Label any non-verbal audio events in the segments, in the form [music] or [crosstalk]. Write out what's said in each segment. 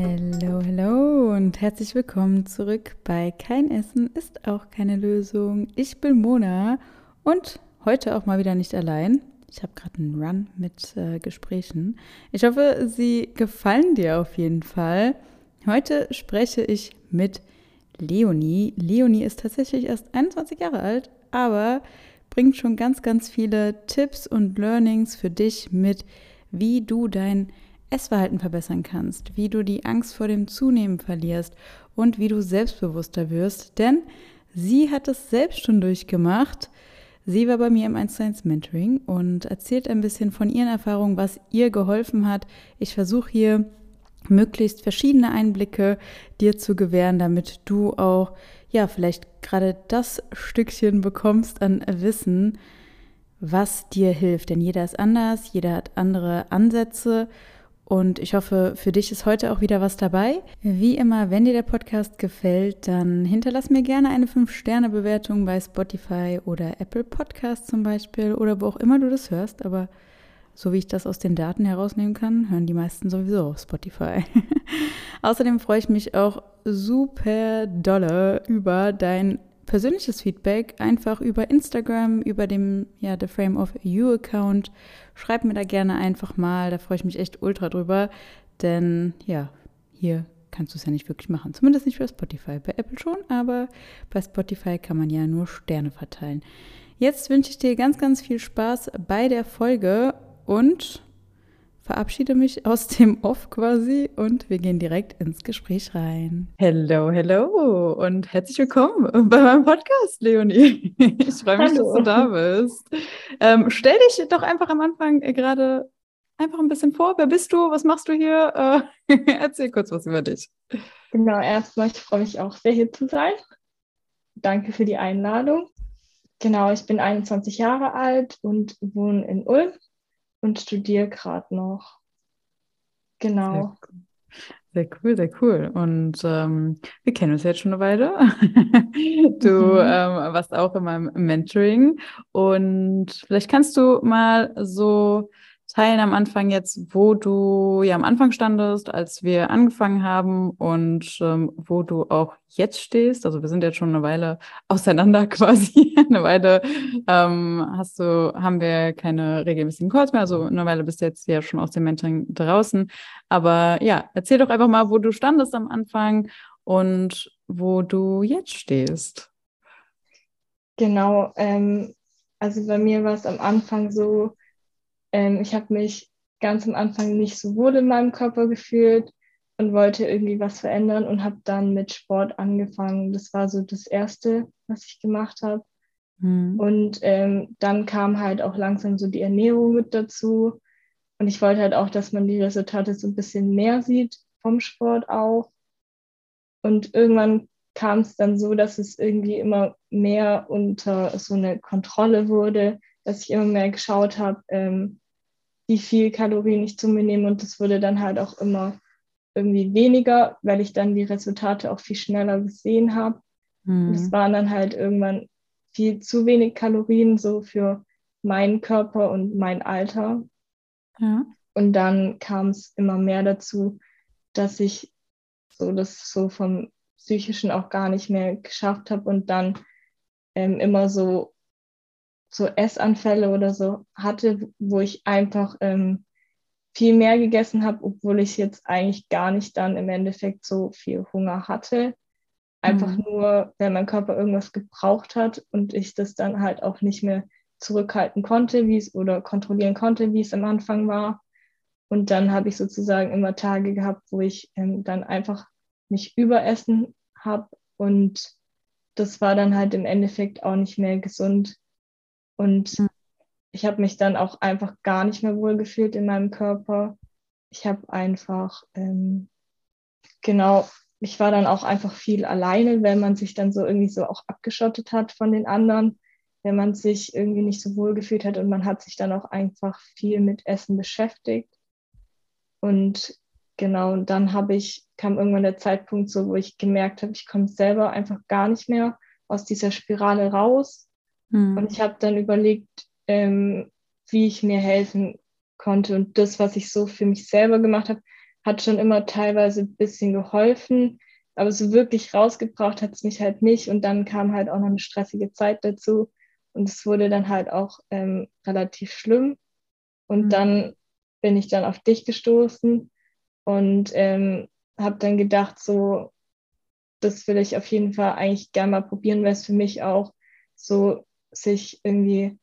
Hallo, hallo und herzlich willkommen zurück bei Kein Essen ist auch keine Lösung. Ich bin Mona und heute auch mal wieder nicht allein. Ich habe gerade einen Run mit äh, Gesprächen. Ich hoffe, sie gefallen dir auf jeden Fall. Heute spreche ich mit Leonie. Leonie ist tatsächlich erst 21 Jahre alt, aber bringt schon ganz, ganz viele Tipps und Learnings für dich mit, wie du dein Essverhalten verbessern kannst, wie du die Angst vor dem Zunehmen verlierst und wie du selbstbewusster wirst. Denn sie hat es selbst schon durchgemacht. Sie war bei mir im 1 1 Mentoring und erzählt ein bisschen von ihren Erfahrungen, was ihr geholfen hat. Ich versuche hier möglichst verschiedene Einblicke dir zu gewähren, damit du auch ja vielleicht gerade das Stückchen bekommst an Wissen, was dir hilft. Denn jeder ist anders, jeder hat andere Ansätze und ich hoffe, für dich ist heute auch wieder was dabei. Wie immer, wenn dir der Podcast gefällt, dann hinterlass mir gerne eine 5-Sterne-Bewertung bei Spotify oder Apple Podcast zum Beispiel oder wo auch immer du das hörst. Aber so wie ich das aus den Daten herausnehmen kann, hören die meisten sowieso auf Spotify. [laughs] Außerdem freue ich mich auch super dolle über dein persönliches Feedback einfach über Instagram, über dem ja, The Frame of You Account. Schreib mir da gerne einfach mal, da freue ich mich echt ultra drüber, denn ja, hier kannst du es ja nicht wirklich machen. Zumindest nicht für Spotify. Bei Apple schon, aber bei Spotify kann man ja nur Sterne verteilen. Jetzt wünsche ich dir ganz, ganz viel Spaß bei der Folge und verabschiede mich aus dem Off quasi und wir gehen direkt ins Gespräch rein. Hello, hello und herzlich willkommen bei meinem Podcast, Leonie. [laughs] Ich freue mich, Hallo. dass du da bist. Ähm, stell dich doch einfach am Anfang gerade einfach ein bisschen vor. Wer bist du? Was machst du hier? Äh, [laughs] erzähl kurz was über dich. Genau, erstmal, ich freue mich auch sehr hier zu sein. Danke für die Einladung. Genau, ich bin 21 Jahre alt und wohne in Ulm und studiere gerade noch. Genau. Sehr cool, sehr cool. Und ähm, wir kennen uns jetzt schon eine Weile. [laughs] du mhm. ähm, warst auch in meinem Mentoring. Und vielleicht kannst du mal so teilen am Anfang jetzt, wo du ja am Anfang standest, als wir angefangen haben und ähm, wo du auch jetzt stehst. Also wir sind jetzt schon eine Weile [laughs] auseinander quasi. [laughs] eine Weile ähm, hast du, haben wir keine regelmäßigen Calls mehr. Also eine Weile bist du jetzt ja schon aus dem Mentoring draußen. Aber ja, erzähl doch einfach mal, wo du standest am Anfang und wo du jetzt stehst. Genau, ähm, also bei mir war es am Anfang so, ähm, ich habe mich ganz am Anfang nicht so wohl in meinem Körper gefühlt und wollte irgendwie was verändern und habe dann mit Sport angefangen. Das war so das Erste, was ich gemacht habe. Mhm. Und ähm, dann kam halt auch langsam so die Ernährung mit dazu. Und ich wollte halt auch, dass man die Resultate so ein bisschen mehr sieht vom Sport auch. Und irgendwann kam es dann so, dass es irgendwie immer mehr unter so eine Kontrolle wurde, dass ich immer mehr geschaut habe, ähm, wie viel Kalorien ich zu mir nehme und das wurde dann halt auch immer irgendwie weniger, weil ich dann die Resultate auch viel schneller gesehen habe. Mhm. Es waren dann halt irgendwann viel zu wenig Kalorien so für meinen Körper und mein Alter. Ja. Und dann kam es immer mehr dazu, dass ich so das so vom psychischen auch gar nicht mehr geschafft habe und dann ähm, immer so so Essanfälle oder so hatte, wo ich einfach ähm, viel mehr gegessen habe, obwohl ich jetzt eigentlich gar nicht dann im Endeffekt so viel Hunger hatte. Einfach mhm. nur, wenn mein Körper irgendwas gebraucht hat und ich das dann halt auch nicht mehr zurückhalten konnte, wie es oder kontrollieren konnte, wie es am Anfang war. Und dann habe ich sozusagen immer Tage gehabt, wo ich ähm, dann einfach mich überessen habe und das war dann halt im Endeffekt auch nicht mehr gesund, und mhm. ich habe mich dann auch einfach gar nicht mehr wohl gefühlt in meinem Körper. Ich habe einfach, ähm, genau, ich war dann auch einfach viel alleine, wenn man sich dann so irgendwie so auch abgeschottet hat von den anderen, wenn man sich irgendwie nicht so wohl gefühlt hat und man hat sich dann auch einfach viel mit Essen beschäftigt. Und genau, und dann habe ich, kam irgendwann der Zeitpunkt so, wo ich gemerkt habe, ich komme selber einfach gar nicht mehr aus dieser Spirale raus Mhm. Und ich habe dann überlegt, ähm, wie ich mir helfen konnte. Und das, was ich so für mich selber gemacht habe, hat schon immer teilweise ein bisschen geholfen, aber so wirklich rausgebraucht hat es mich halt nicht. Und dann kam halt auch noch eine stressige Zeit dazu und es wurde dann halt auch ähm, relativ schlimm. Und mhm. dann bin ich dann auf dich gestoßen und ähm, habe dann gedacht, so, das will ich auf jeden Fall eigentlich gerne mal probieren, weil es für mich auch so sich irgendwie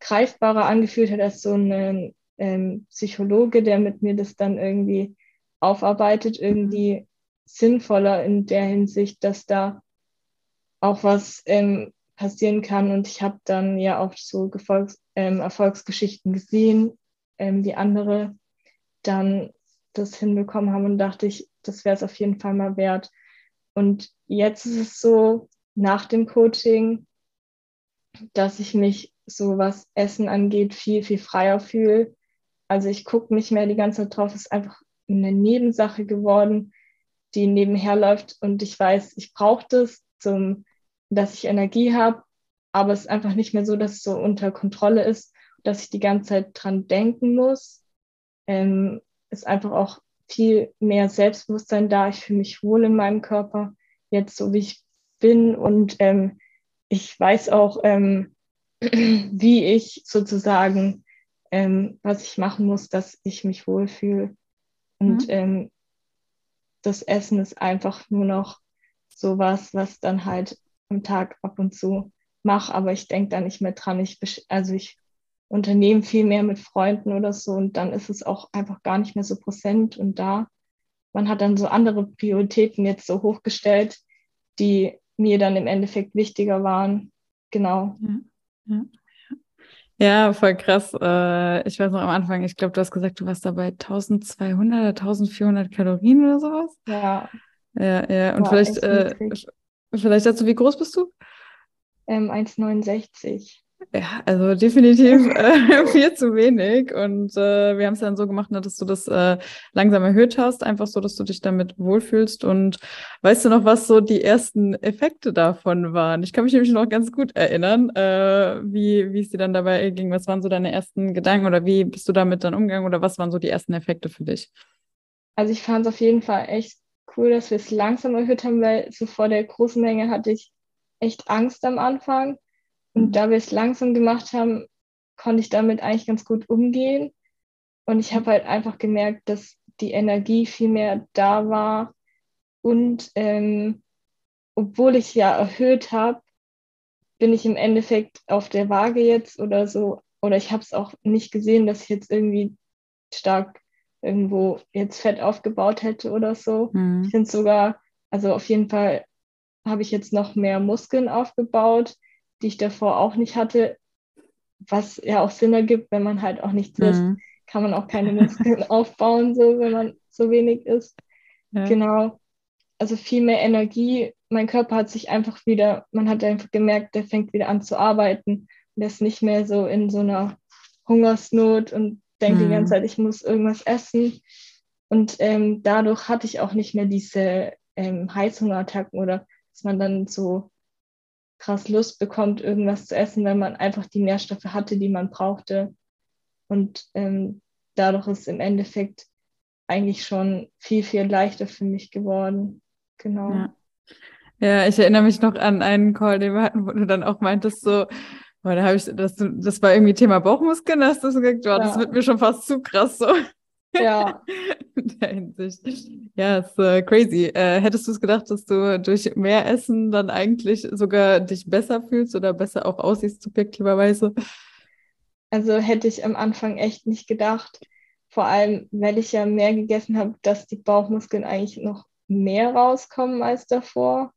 greifbarer angefühlt hat als so ein ähm, Psychologe, der mit mir das dann irgendwie aufarbeitet, irgendwie sinnvoller in der Hinsicht, dass da auch was ähm, passieren kann. Und ich habe dann ja auch so Gefolgs ähm, Erfolgsgeschichten gesehen, ähm, die andere dann das hinbekommen haben und dachte ich, das wäre es auf jeden Fall mal wert. Und jetzt ist es so, nach dem Coaching, dass ich mich so was Essen angeht, viel, viel freier fühle. Also ich gucke nicht mehr die ganze Zeit drauf, es ist einfach eine Nebensache geworden, die nebenher läuft und ich weiß, ich brauche das, zum, dass ich Energie habe, aber es ist einfach nicht mehr so, dass es so unter Kontrolle ist, dass ich die ganze Zeit dran denken muss. Ähm, ist einfach auch viel mehr Selbstbewusstsein da. Ich fühle mich wohl in meinem Körper, jetzt so wie ich bin und ähm, ich weiß auch, ähm, [clears throat] wie ich sozusagen, ähm, was ich machen muss, dass ich mich wohlfühle. Und mhm. ähm, das Essen ist einfach nur noch sowas, was dann halt am Tag ab und zu mache, aber ich denke da nicht mehr dran. Ich, also ich unternehme viel mehr mit Freunden oder so und dann ist es auch einfach gar nicht mehr so präsent und da. Man hat dann so andere Prioritäten jetzt so hochgestellt, die mir dann im Endeffekt wichtiger waren. Genau. Ja. Ja. Ja, voll krass. Äh, ich weiß noch am Anfang, ich glaube, du hast gesagt, du warst dabei 1200 oder 1400 Kalorien oder sowas. Ja. Ja, ja. Und vielleicht, äh, vielleicht dazu, wie groß bist du? Ähm, 1,69. Ja, also definitiv äh, [laughs] viel zu wenig. Und äh, wir haben es dann so gemacht, ne, dass du das äh, langsam erhöht hast, einfach so, dass du dich damit wohlfühlst. Und weißt du noch, was so die ersten Effekte davon waren? Ich kann mich nämlich noch ganz gut erinnern, äh, wie, wie es dir dann dabei ging. Was waren so deine ersten Gedanken oder wie bist du damit dann umgegangen oder was waren so die ersten Effekte für dich? Also ich fand es auf jeden Fall echt cool, dass wir es langsam erhöht haben, weil so vor der großen Menge hatte ich echt Angst am Anfang und da wir es langsam gemacht haben, konnte ich damit eigentlich ganz gut umgehen. Und ich habe halt einfach gemerkt, dass die Energie viel mehr da war. Und ähm, obwohl ich ja erhöht habe, bin ich im Endeffekt auf der Waage jetzt oder so, oder ich habe es auch nicht gesehen, dass ich jetzt irgendwie stark irgendwo jetzt Fett aufgebaut hätte oder so. Mhm. Ich finde sogar, also auf jeden Fall habe ich jetzt noch mehr Muskeln aufgebaut die ich davor auch nicht hatte, was ja auch Sinn ergibt, wenn man halt auch nichts mhm. isst, kann man auch keine Muskeln [laughs] aufbauen, so wenn man so wenig isst. Ja. Genau. Also viel mehr Energie. Mein Körper hat sich einfach wieder, man hat einfach gemerkt, der fängt wieder an zu arbeiten. Und der ist nicht mehr so in so einer Hungersnot und denkt mhm. die ganze Zeit, ich muss irgendwas essen. Und ähm, dadurch hatte ich auch nicht mehr diese ähm, Heißhungerattacken oder dass man dann so krass Lust bekommt, irgendwas zu essen, wenn man einfach die Nährstoffe hatte, die man brauchte. Und ähm, dadurch ist im Endeffekt eigentlich schon viel, viel leichter für mich geworden. Genau. Ja. ja ich erinnere mich noch an einen Call, den wir hatten, wo du dann auch meintest, so, weil da habe ich, das, das war irgendwie Thema Bauchmuskeln, hast du so gesagt, oh, das wird mir schon fast zu krass so. Ja. In der Hinsicht. Ja, ist äh, crazy. Äh, hättest du es gedacht, dass du durch mehr Essen dann eigentlich sogar dich besser fühlst oder besser auch aussiehst, subjektiverweise? Also hätte ich am Anfang echt nicht gedacht. Vor allem, weil ich ja mehr gegessen habe, dass die Bauchmuskeln eigentlich noch mehr rauskommen als davor.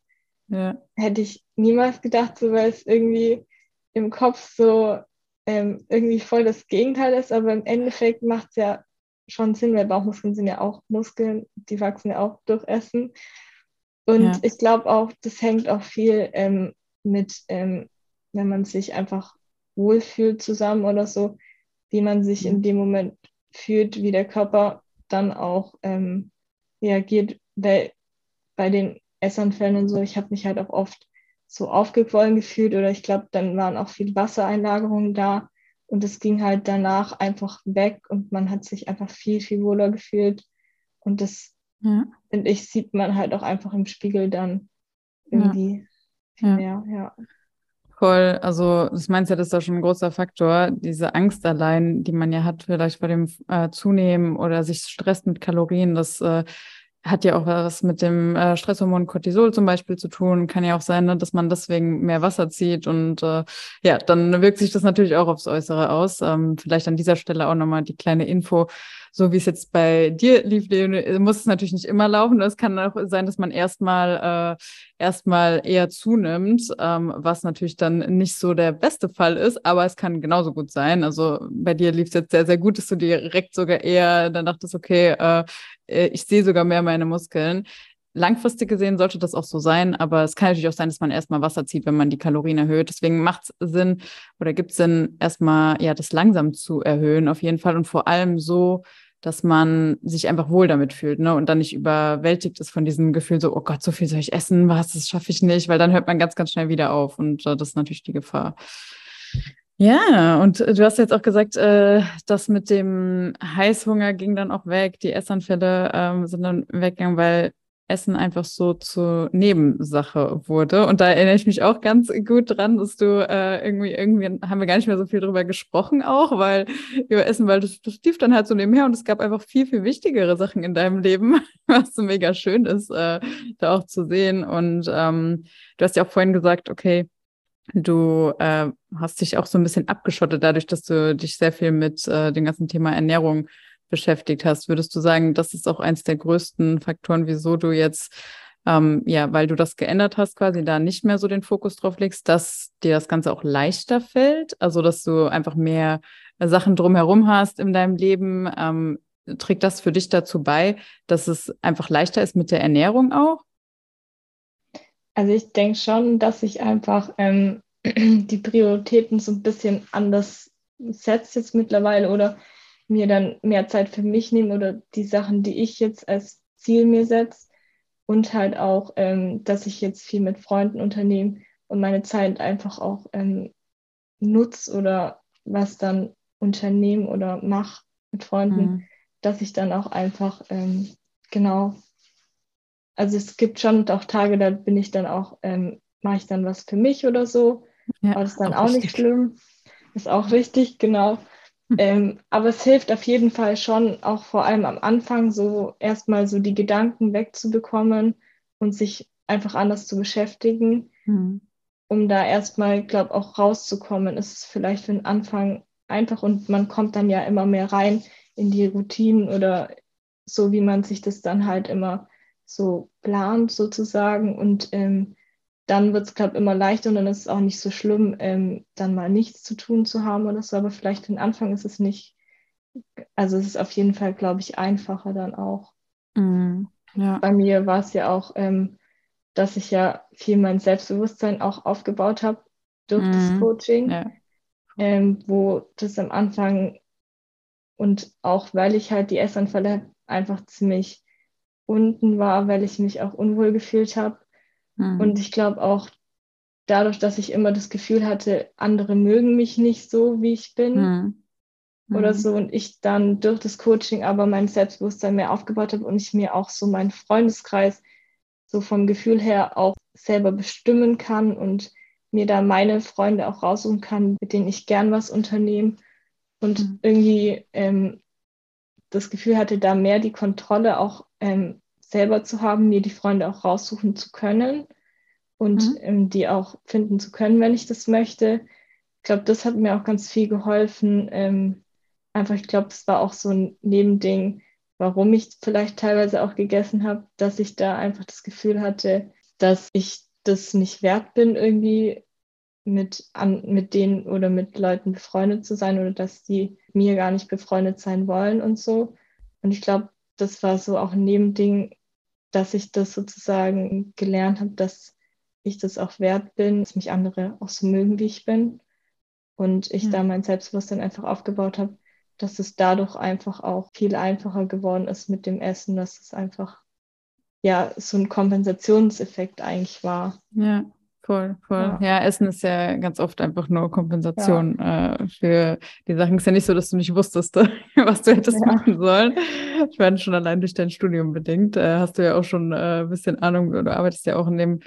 Ja. Hätte ich niemals gedacht, so weil es irgendwie im Kopf so ähm, irgendwie voll das Gegenteil ist, aber im Endeffekt macht es ja schon Sinn, weil Bauchmuskeln sind ja auch Muskeln, die wachsen ja auch durch Essen. Und ja. ich glaube auch, das hängt auch viel ähm, mit, ähm, wenn man sich einfach wohlfühlt zusammen oder so, wie man sich in dem Moment fühlt, wie der Körper dann auch ähm, reagiert. Weil bei den Essanfällen und so, ich habe mich halt auch oft so aufgequollen gefühlt oder ich glaube, dann waren auch viel Wassereinlagerungen da. Und es ging halt danach einfach weg und man hat sich einfach viel, viel wohler gefühlt. Und das, ja. finde ich, sieht man halt auch einfach im Spiegel dann irgendwie viel ja. mehr, ja. Voll, also das meinst ja, das ist da schon ein großer Faktor, diese Angst allein, die man ja hat, vielleicht bei dem äh, Zunehmen oder sich stresst mit Kalorien, das äh, hat ja auch was mit dem äh, Stresshormon Cortisol zum Beispiel zu tun. Kann ja auch sein, ne, dass man deswegen mehr Wasser zieht und äh, ja, dann wirkt sich das natürlich auch aufs Äußere aus. Ähm, vielleicht an dieser Stelle auch nochmal die kleine Info so wie es jetzt bei dir lief, muss es natürlich nicht immer laufen. Es kann auch sein, dass man erstmal äh, erstmal eher zunimmt, ähm, was natürlich dann nicht so der beste Fall ist, aber es kann genauso gut sein. Also bei dir lief es jetzt sehr, sehr gut, dass du direkt sogar eher dann dachtest, okay, äh, äh ich sehe sogar mehr meine Muskeln langfristig gesehen sollte das auch so sein, aber es kann natürlich auch sein, dass man erstmal Wasser zieht, wenn man die Kalorien erhöht. Deswegen macht es Sinn oder gibt es Sinn, erstmal ja das langsam zu erhöhen, auf jeden Fall und vor allem so, dass man sich einfach wohl damit fühlt, ne? Und dann nicht überwältigt ist von diesem Gefühl, so, oh Gott, so viel soll ich essen, was, das schaffe ich nicht, weil dann hört man ganz, ganz schnell wieder auf und äh, das ist natürlich die Gefahr. Ja, und du hast jetzt auch gesagt, äh, das mit dem Heißhunger ging dann auch weg, die Essanfälle ähm, sind dann weggegangen, weil Essen einfach so zur Nebensache wurde. Und da erinnere ich mich auch ganz gut dran, dass du äh, irgendwie, irgendwie haben wir gar nicht mehr so viel drüber gesprochen auch, weil über Essen, weil das, das lief dann halt so nebenher und es gab einfach viel, viel wichtigere Sachen in deinem Leben, [laughs] was so mega schön ist, äh, da auch zu sehen. Und ähm, du hast ja auch vorhin gesagt, okay, Du äh, hast dich auch so ein bisschen abgeschottet, dadurch, dass du dich sehr viel mit äh, dem ganzen Thema Ernährung beschäftigt hast. Würdest du sagen, das ist auch eins der größten Faktoren, wieso du jetzt, ähm, ja, weil du das geändert hast, quasi da nicht mehr so den Fokus drauf legst, dass dir das Ganze auch leichter fällt? Also, dass du einfach mehr Sachen drumherum hast in deinem Leben. Ähm, trägt das für dich dazu bei, dass es einfach leichter ist mit der Ernährung auch? Also ich denke schon, dass ich einfach ähm, [clears throat] die Prioritäten so ein bisschen anders setze jetzt mittlerweile oder mir dann mehr Zeit für mich nehme oder die Sachen, die ich jetzt als Ziel mir setze und halt auch, ähm, dass ich jetzt viel mit Freunden unternehme und meine Zeit einfach auch ähm, nutze oder was dann unternehme oder mache mit Freunden, mhm. dass ich dann auch einfach ähm, genau, also es gibt schon auch Tage, da bin ich dann auch, ähm, mache ich dann was für mich oder so, ja, aber das ist dann auch, auch nicht schlimm. Ist auch richtig, genau. Ähm, aber es hilft auf jeden Fall schon, auch vor allem am Anfang, so erstmal so die Gedanken wegzubekommen und sich einfach anders zu beschäftigen, mhm. um da erstmal, glaube auch rauszukommen. Ist es vielleicht für den Anfang einfach und man kommt dann ja immer mehr rein in die Routinen oder so, wie man sich das dann halt immer so plant sozusagen und ähm, dann wird es, glaube ich, immer leichter und dann ist es auch nicht so schlimm, ähm, dann mal nichts zu tun zu haben oder so. Aber vielleicht den Anfang ist es nicht, also es ist auf jeden Fall, glaube ich, einfacher dann auch. Mm, ja. Bei mir war es ja auch, ähm, dass ich ja viel mein Selbstbewusstsein auch aufgebaut habe durch mm, das Coaching, ja. ähm, wo das am Anfang und auch weil ich halt die Essanfälle einfach ziemlich unten war, weil ich mich auch unwohl gefühlt habe Mhm. Und ich glaube auch dadurch, dass ich immer das Gefühl hatte, andere mögen mich nicht so, wie ich bin mhm. oder mhm. so und ich dann durch das Coaching aber mein Selbstbewusstsein mehr aufgebaut habe und ich mir auch so meinen Freundeskreis so vom Gefühl her auch selber bestimmen kann und mir da meine Freunde auch raussuchen kann, mit denen ich gern was unternehme und mhm. irgendwie ähm, das Gefühl hatte, da mehr die Kontrolle auch ähm, selber zu haben, mir die Freunde auch raussuchen zu können und mhm. ähm, die auch finden zu können, wenn ich das möchte. Ich glaube, das hat mir auch ganz viel geholfen. Ähm, einfach, ich glaube, es war auch so ein Nebending, warum ich vielleicht teilweise auch gegessen habe, dass ich da einfach das Gefühl hatte, dass ich das nicht wert bin, irgendwie mit, an, mit denen oder mit Leuten befreundet zu sein oder dass die mir gar nicht befreundet sein wollen und so. Und ich glaube, das war so auch ein Nebending, dass ich das sozusagen gelernt habe, dass ich das auch wert bin, dass mich andere auch so mögen, wie ich bin. Und ich ja. da mein Selbstbewusstsein einfach aufgebaut habe, dass es dadurch einfach auch viel einfacher geworden ist mit dem Essen, dass es einfach ja so ein Kompensationseffekt eigentlich war. Ja, Voll, voll. Ja. ja. Essen ist ja ganz oft einfach nur Kompensation ja. äh, für die Sachen. Ist ja nicht so, dass du nicht wusstest, [laughs] was du hättest ja. machen sollen. Ich meine, schon allein durch dein Studium bedingt äh, hast du ja auch schon äh, ein bisschen Ahnung, du arbeitest ja auch in dem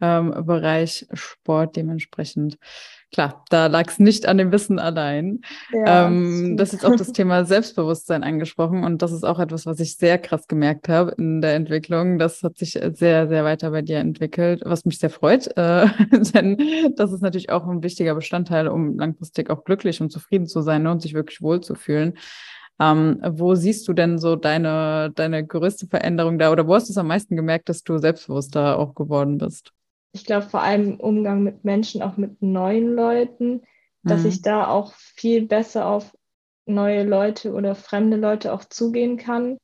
ähm, Bereich Sport dementsprechend. Klar, da lag es nicht an dem Wissen allein. Ja, ähm, das ist auch das Thema Selbstbewusstsein angesprochen und das ist auch etwas, was ich sehr krass gemerkt habe in der Entwicklung. Das hat sich sehr, sehr weiter bei dir entwickelt, was mich sehr freut, äh, [laughs] denn das ist natürlich auch ein wichtiger Bestandteil, um langfristig auch glücklich und zufrieden zu sein ne, und sich wirklich wohlzufühlen. Ähm, wo siehst du denn so deine, deine größte Veränderung da oder wo hast du es am meisten gemerkt, dass du selbstbewusster auch geworden bist? Ich glaube vor allem im Umgang mit Menschen, auch mit neuen Leuten, dass mhm. ich da auch viel besser auf neue Leute oder fremde Leute auch zugehen kann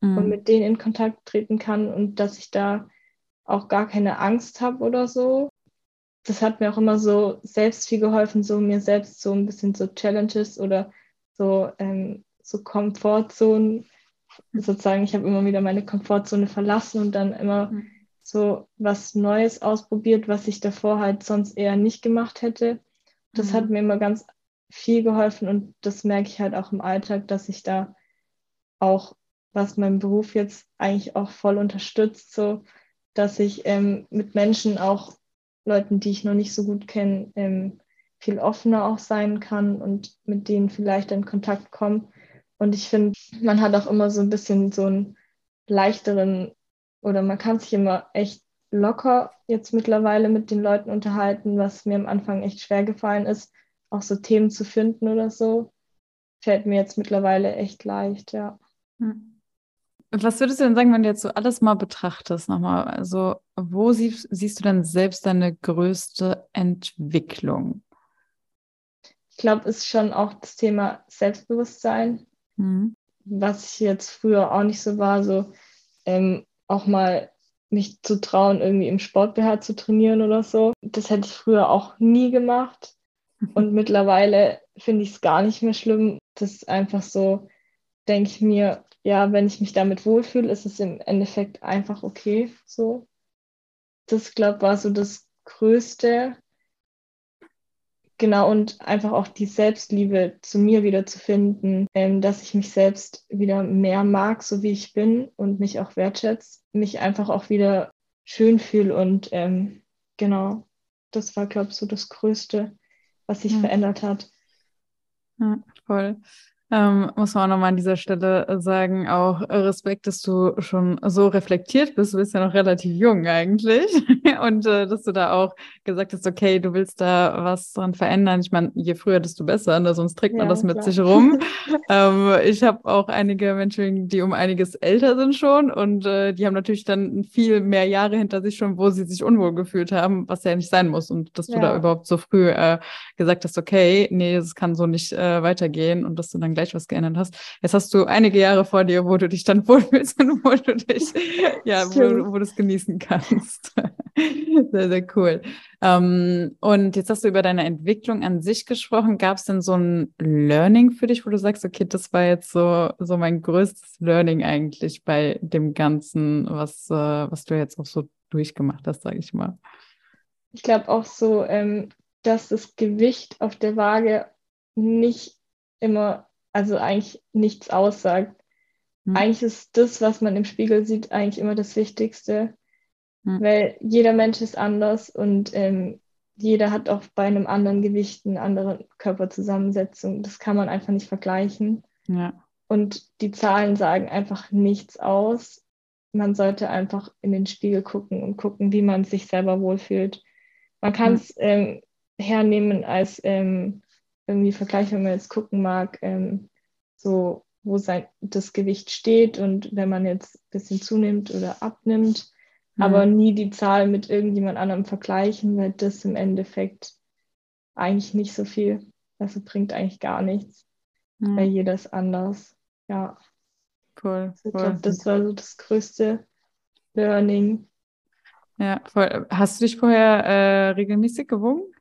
mhm. und mit denen in Kontakt treten kann und dass ich da auch gar keine Angst habe oder so. Das hat mir auch immer so selbst viel geholfen, so mir selbst so ein bisschen so Challenges oder so, ähm, so Komfortzonen, sozusagen, ich habe immer wieder meine Komfortzone verlassen und dann immer mhm so was Neues ausprobiert, was ich davor halt sonst eher nicht gemacht hätte. Das mhm. hat mir immer ganz viel geholfen und das merke ich halt auch im Alltag, dass ich da auch, was mein Beruf jetzt eigentlich auch voll unterstützt, so dass ich ähm, mit Menschen auch Leuten, die ich noch nicht so gut kenne, ähm, viel offener auch sein kann und mit denen vielleicht in Kontakt kommen. Und ich finde, man hat auch immer so ein bisschen so einen leichteren oder man kann sich immer echt locker jetzt mittlerweile mit den Leuten unterhalten, was mir am Anfang echt schwer gefallen ist, auch so Themen zu finden oder so. Fällt mir jetzt mittlerweile echt leicht, ja. Hm. Was würdest du denn sagen, wenn du jetzt so alles mal betrachtest, nochmal? Also, wo siehst, siehst du denn selbst deine größte Entwicklung? Ich glaube, es ist schon auch das Thema Selbstbewusstsein, mhm. was ich jetzt früher auch nicht so war. So, ähm, auch mal mich zu trauen, irgendwie im Sport-BH zu trainieren oder so. Das hätte ich früher auch nie gemacht. [laughs] Und mittlerweile finde ich es gar nicht mehr schlimm. Das ist einfach so, denke ich mir, ja, wenn ich mich damit wohlfühle, ist es im Endeffekt einfach okay. So. Das, glaube ich, war so das Größte, Genau, und einfach auch die Selbstliebe zu mir wieder zu finden, ähm, dass ich mich selbst wieder mehr mag, so wie ich bin und mich auch wertschätze, mich einfach auch wieder schön fühle und ähm, genau, das war, glaube ich, so das Größte, was sich ja. verändert hat. Ja, voll. Ähm, muss man auch nochmal an dieser Stelle sagen, auch Respekt, dass du schon so reflektiert bist. Du bist ja noch relativ jung eigentlich. [laughs] Und äh, dass du da auch gesagt hast, okay, du willst da was dran verändern. Ich meine, je früher, desto besser, ne? sonst trägt man ja, das mit klar. sich rum. [laughs] ähm, ich habe auch einige Menschen, die um einiges älter sind schon und äh, die haben natürlich dann viel mehr Jahre hinter sich schon, wo sie sich unwohl gefühlt haben, was ja nicht sein muss. Und dass ja. du da überhaupt so früh äh, gesagt hast, okay, nee, es kann so nicht äh, weitergehen und dass du dann gleich gleich was geändert hast. Jetzt hast du einige Jahre vor dir, wo du dich dann [laughs] wohlfühlst und wo du dich, [laughs] ja, wo, wo du es genießen kannst. [laughs] sehr, sehr cool. Ähm, und jetzt hast du über deine Entwicklung an sich gesprochen. Gab es denn so ein Learning für dich, wo du sagst, okay, das war jetzt so, so mein größtes Learning eigentlich bei dem Ganzen, was, äh, was du jetzt auch so durchgemacht hast, sage ich mal? Ich glaube auch so, ähm, dass das Gewicht auf der Waage nicht immer also eigentlich nichts aussagt. Hm. Eigentlich ist das, was man im Spiegel sieht, eigentlich immer das Wichtigste, hm. weil jeder Mensch ist anders und ähm, jeder hat auch bei einem anderen Gewicht eine andere Körperzusammensetzung. Das kann man einfach nicht vergleichen. Ja. Und die Zahlen sagen einfach nichts aus. Man sollte einfach in den Spiegel gucken und gucken, wie man sich selber wohlfühlt. Man kann es ähm, hernehmen als ähm, irgendwie Vergleich, wenn man jetzt gucken mag, ähm, so wo sein, das Gewicht steht und wenn man jetzt ein bisschen zunimmt oder abnimmt, mhm. aber nie die Zahl mit irgendjemand anderem vergleichen, weil das im Endeffekt eigentlich nicht so viel, also bringt eigentlich gar nichts, mhm. weil jeder ist anders. Ja. Cool. Also ich glaube, das war so das größte Learning. Ja, voll. Hast du dich vorher äh, regelmäßig gewogen?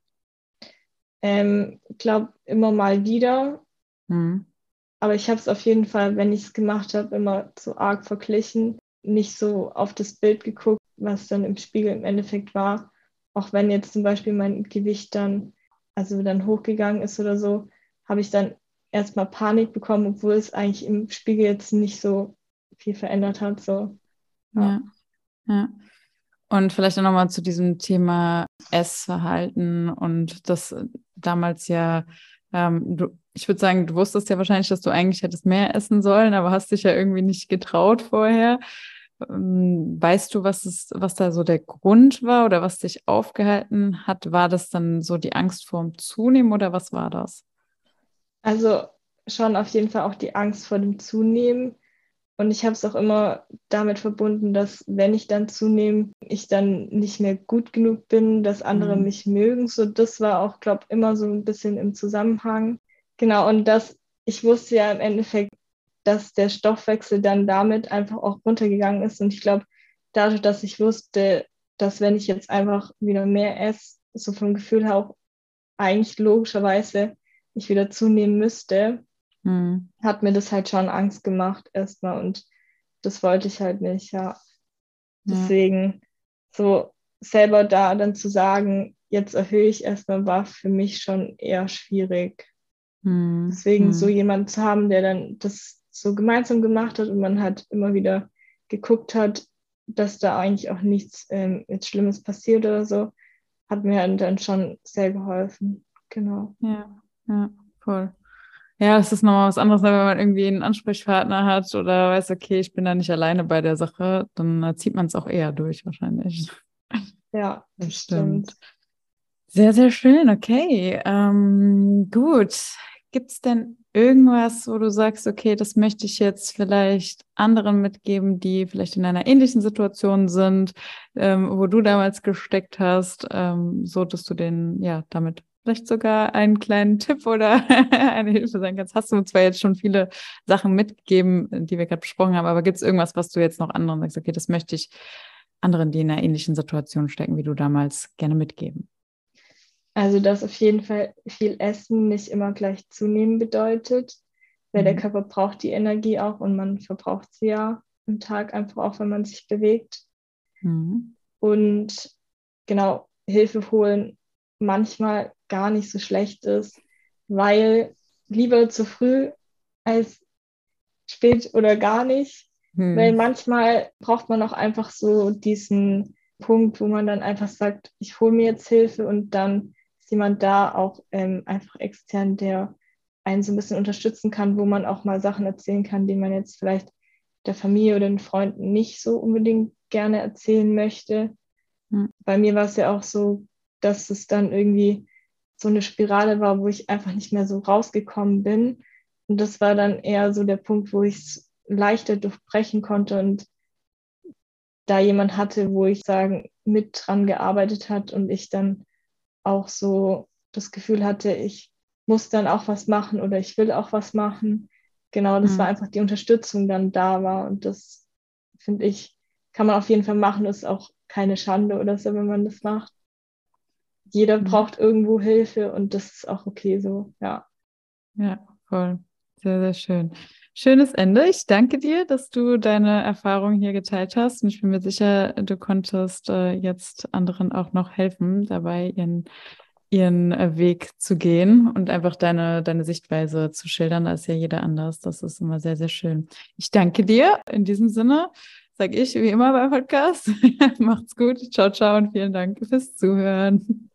Ähm, ich glaube, immer mal wieder. Mhm. Aber ich habe es auf jeden Fall, wenn ich es gemacht habe, immer zu arg verglichen. Nicht so auf das Bild geguckt, was dann im Spiegel im Endeffekt war. auch wenn jetzt zum Beispiel mein Gewicht dann, also dann hochgegangen ist oder so, habe ich dann erstmal Panik bekommen, obwohl es eigentlich im Spiegel jetzt nicht so viel verändert hat. So. Ja. ja. ja. Und vielleicht auch nochmal zu diesem Thema Essverhalten und das damals ja, ähm, du, ich würde sagen, du wusstest ja wahrscheinlich, dass du eigentlich hättest mehr essen sollen, aber hast dich ja irgendwie nicht getraut vorher. Ähm, weißt du, was, ist, was da so der Grund war oder was dich aufgehalten hat? War das dann so die Angst vorm Zunehmen oder was war das? Also schon auf jeden Fall auch die Angst vor dem Zunehmen. Und ich habe es auch immer damit verbunden, dass wenn ich dann zunehme, ich dann nicht mehr gut genug bin, dass andere mhm. mich mögen. So, das war auch, glaube ich, immer so ein bisschen im Zusammenhang. Genau, und das, ich wusste ja im Endeffekt, dass der Stoffwechsel dann damit einfach auch runtergegangen ist. Und ich glaube, dadurch, dass ich wusste, dass wenn ich jetzt einfach wieder mehr esse, so vom Gefühl her auch eigentlich logischerweise ich wieder zunehmen müsste, mhm. hat mir das halt schon Angst gemacht erstmal und das wollte ich halt nicht, ja. Deswegen ja. so selber da dann zu sagen, jetzt erhöhe ich erstmal, war für mich schon eher schwierig. Mhm. Deswegen so jemanden zu haben, der dann das so gemeinsam gemacht hat und man halt immer wieder geguckt hat, dass da eigentlich auch nichts ähm, jetzt Schlimmes passiert oder so, hat mir dann schon sehr geholfen. Genau. Ja. Ja, voll. Ja, es ist nochmal was anderes, wenn man irgendwie einen Ansprechpartner hat oder weiß, okay, ich bin da nicht alleine bei der Sache, dann zieht man es auch eher durch wahrscheinlich. [laughs] Ja, das stimmt. Sehr, sehr schön, okay. Ähm, gut. Gibt es denn irgendwas, wo du sagst, okay, das möchte ich jetzt vielleicht anderen mitgeben, die vielleicht in einer ähnlichen Situation sind, ähm, wo du damals gesteckt hast, ähm, so dass du den ja damit vielleicht sogar einen kleinen Tipp oder [laughs] eine Hilfe sein kannst. Hast du zwar jetzt schon viele Sachen mitgegeben, die wir gerade besprochen haben, aber gibt es irgendwas, was du jetzt noch anderen sagst, okay, das möchte ich anderen, die in einer ähnlichen Situation stecken, wie du damals, gerne mitgeben? Also, dass auf jeden Fall viel Essen nicht immer gleich zunehmen bedeutet, weil mhm. der Körper braucht die Energie auch und man verbraucht sie ja im Tag einfach auch, wenn man sich bewegt. Mhm. Und genau, Hilfe holen manchmal gar nicht so schlecht ist, weil lieber zu früh als spät oder gar nicht. Hm. Weil manchmal braucht man auch einfach so diesen Punkt, wo man dann einfach sagt, ich hole mir jetzt Hilfe und dann ist jemand da auch ähm, einfach extern, der einen so ein bisschen unterstützen kann, wo man auch mal Sachen erzählen kann, die man jetzt vielleicht der Familie oder den Freunden nicht so unbedingt gerne erzählen möchte. Hm. Bei mir war es ja auch so, dass es dann irgendwie so eine Spirale war, wo ich einfach nicht mehr so rausgekommen bin. Und das war dann eher so der Punkt, wo ich es leichter durchbrechen konnte und da jemand hatte, wo ich sagen, mit dran gearbeitet hat und ich dann auch so das Gefühl hatte, ich muss dann auch was machen oder ich will auch was machen. Genau, das mhm. war einfach die Unterstützung dann da war und das finde ich, kann man auf jeden Fall machen, ist auch keine Schande oder so, wenn man das macht jeder mhm. braucht irgendwo Hilfe und das ist auch okay so, ja. Ja, voll. Sehr, sehr schön. Schönes Ende. Ich danke dir, dass du deine Erfahrungen hier geteilt hast. Und ich bin mir sicher, du konntest äh, jetzt anderen auch noch helfen, dabei ihren, ihren äh, Weg zu gehen und einfach deine, deine Sichtweise zu schildern. Da ist ja jeder anders. Das ist immer sehr, sehr schön. Ich danke dir. In diesem Sinne sage ich wie immer beim Podcast. [laughs] Macht's gut. Ciao, ciao und vielen Dank fürs Zuhören.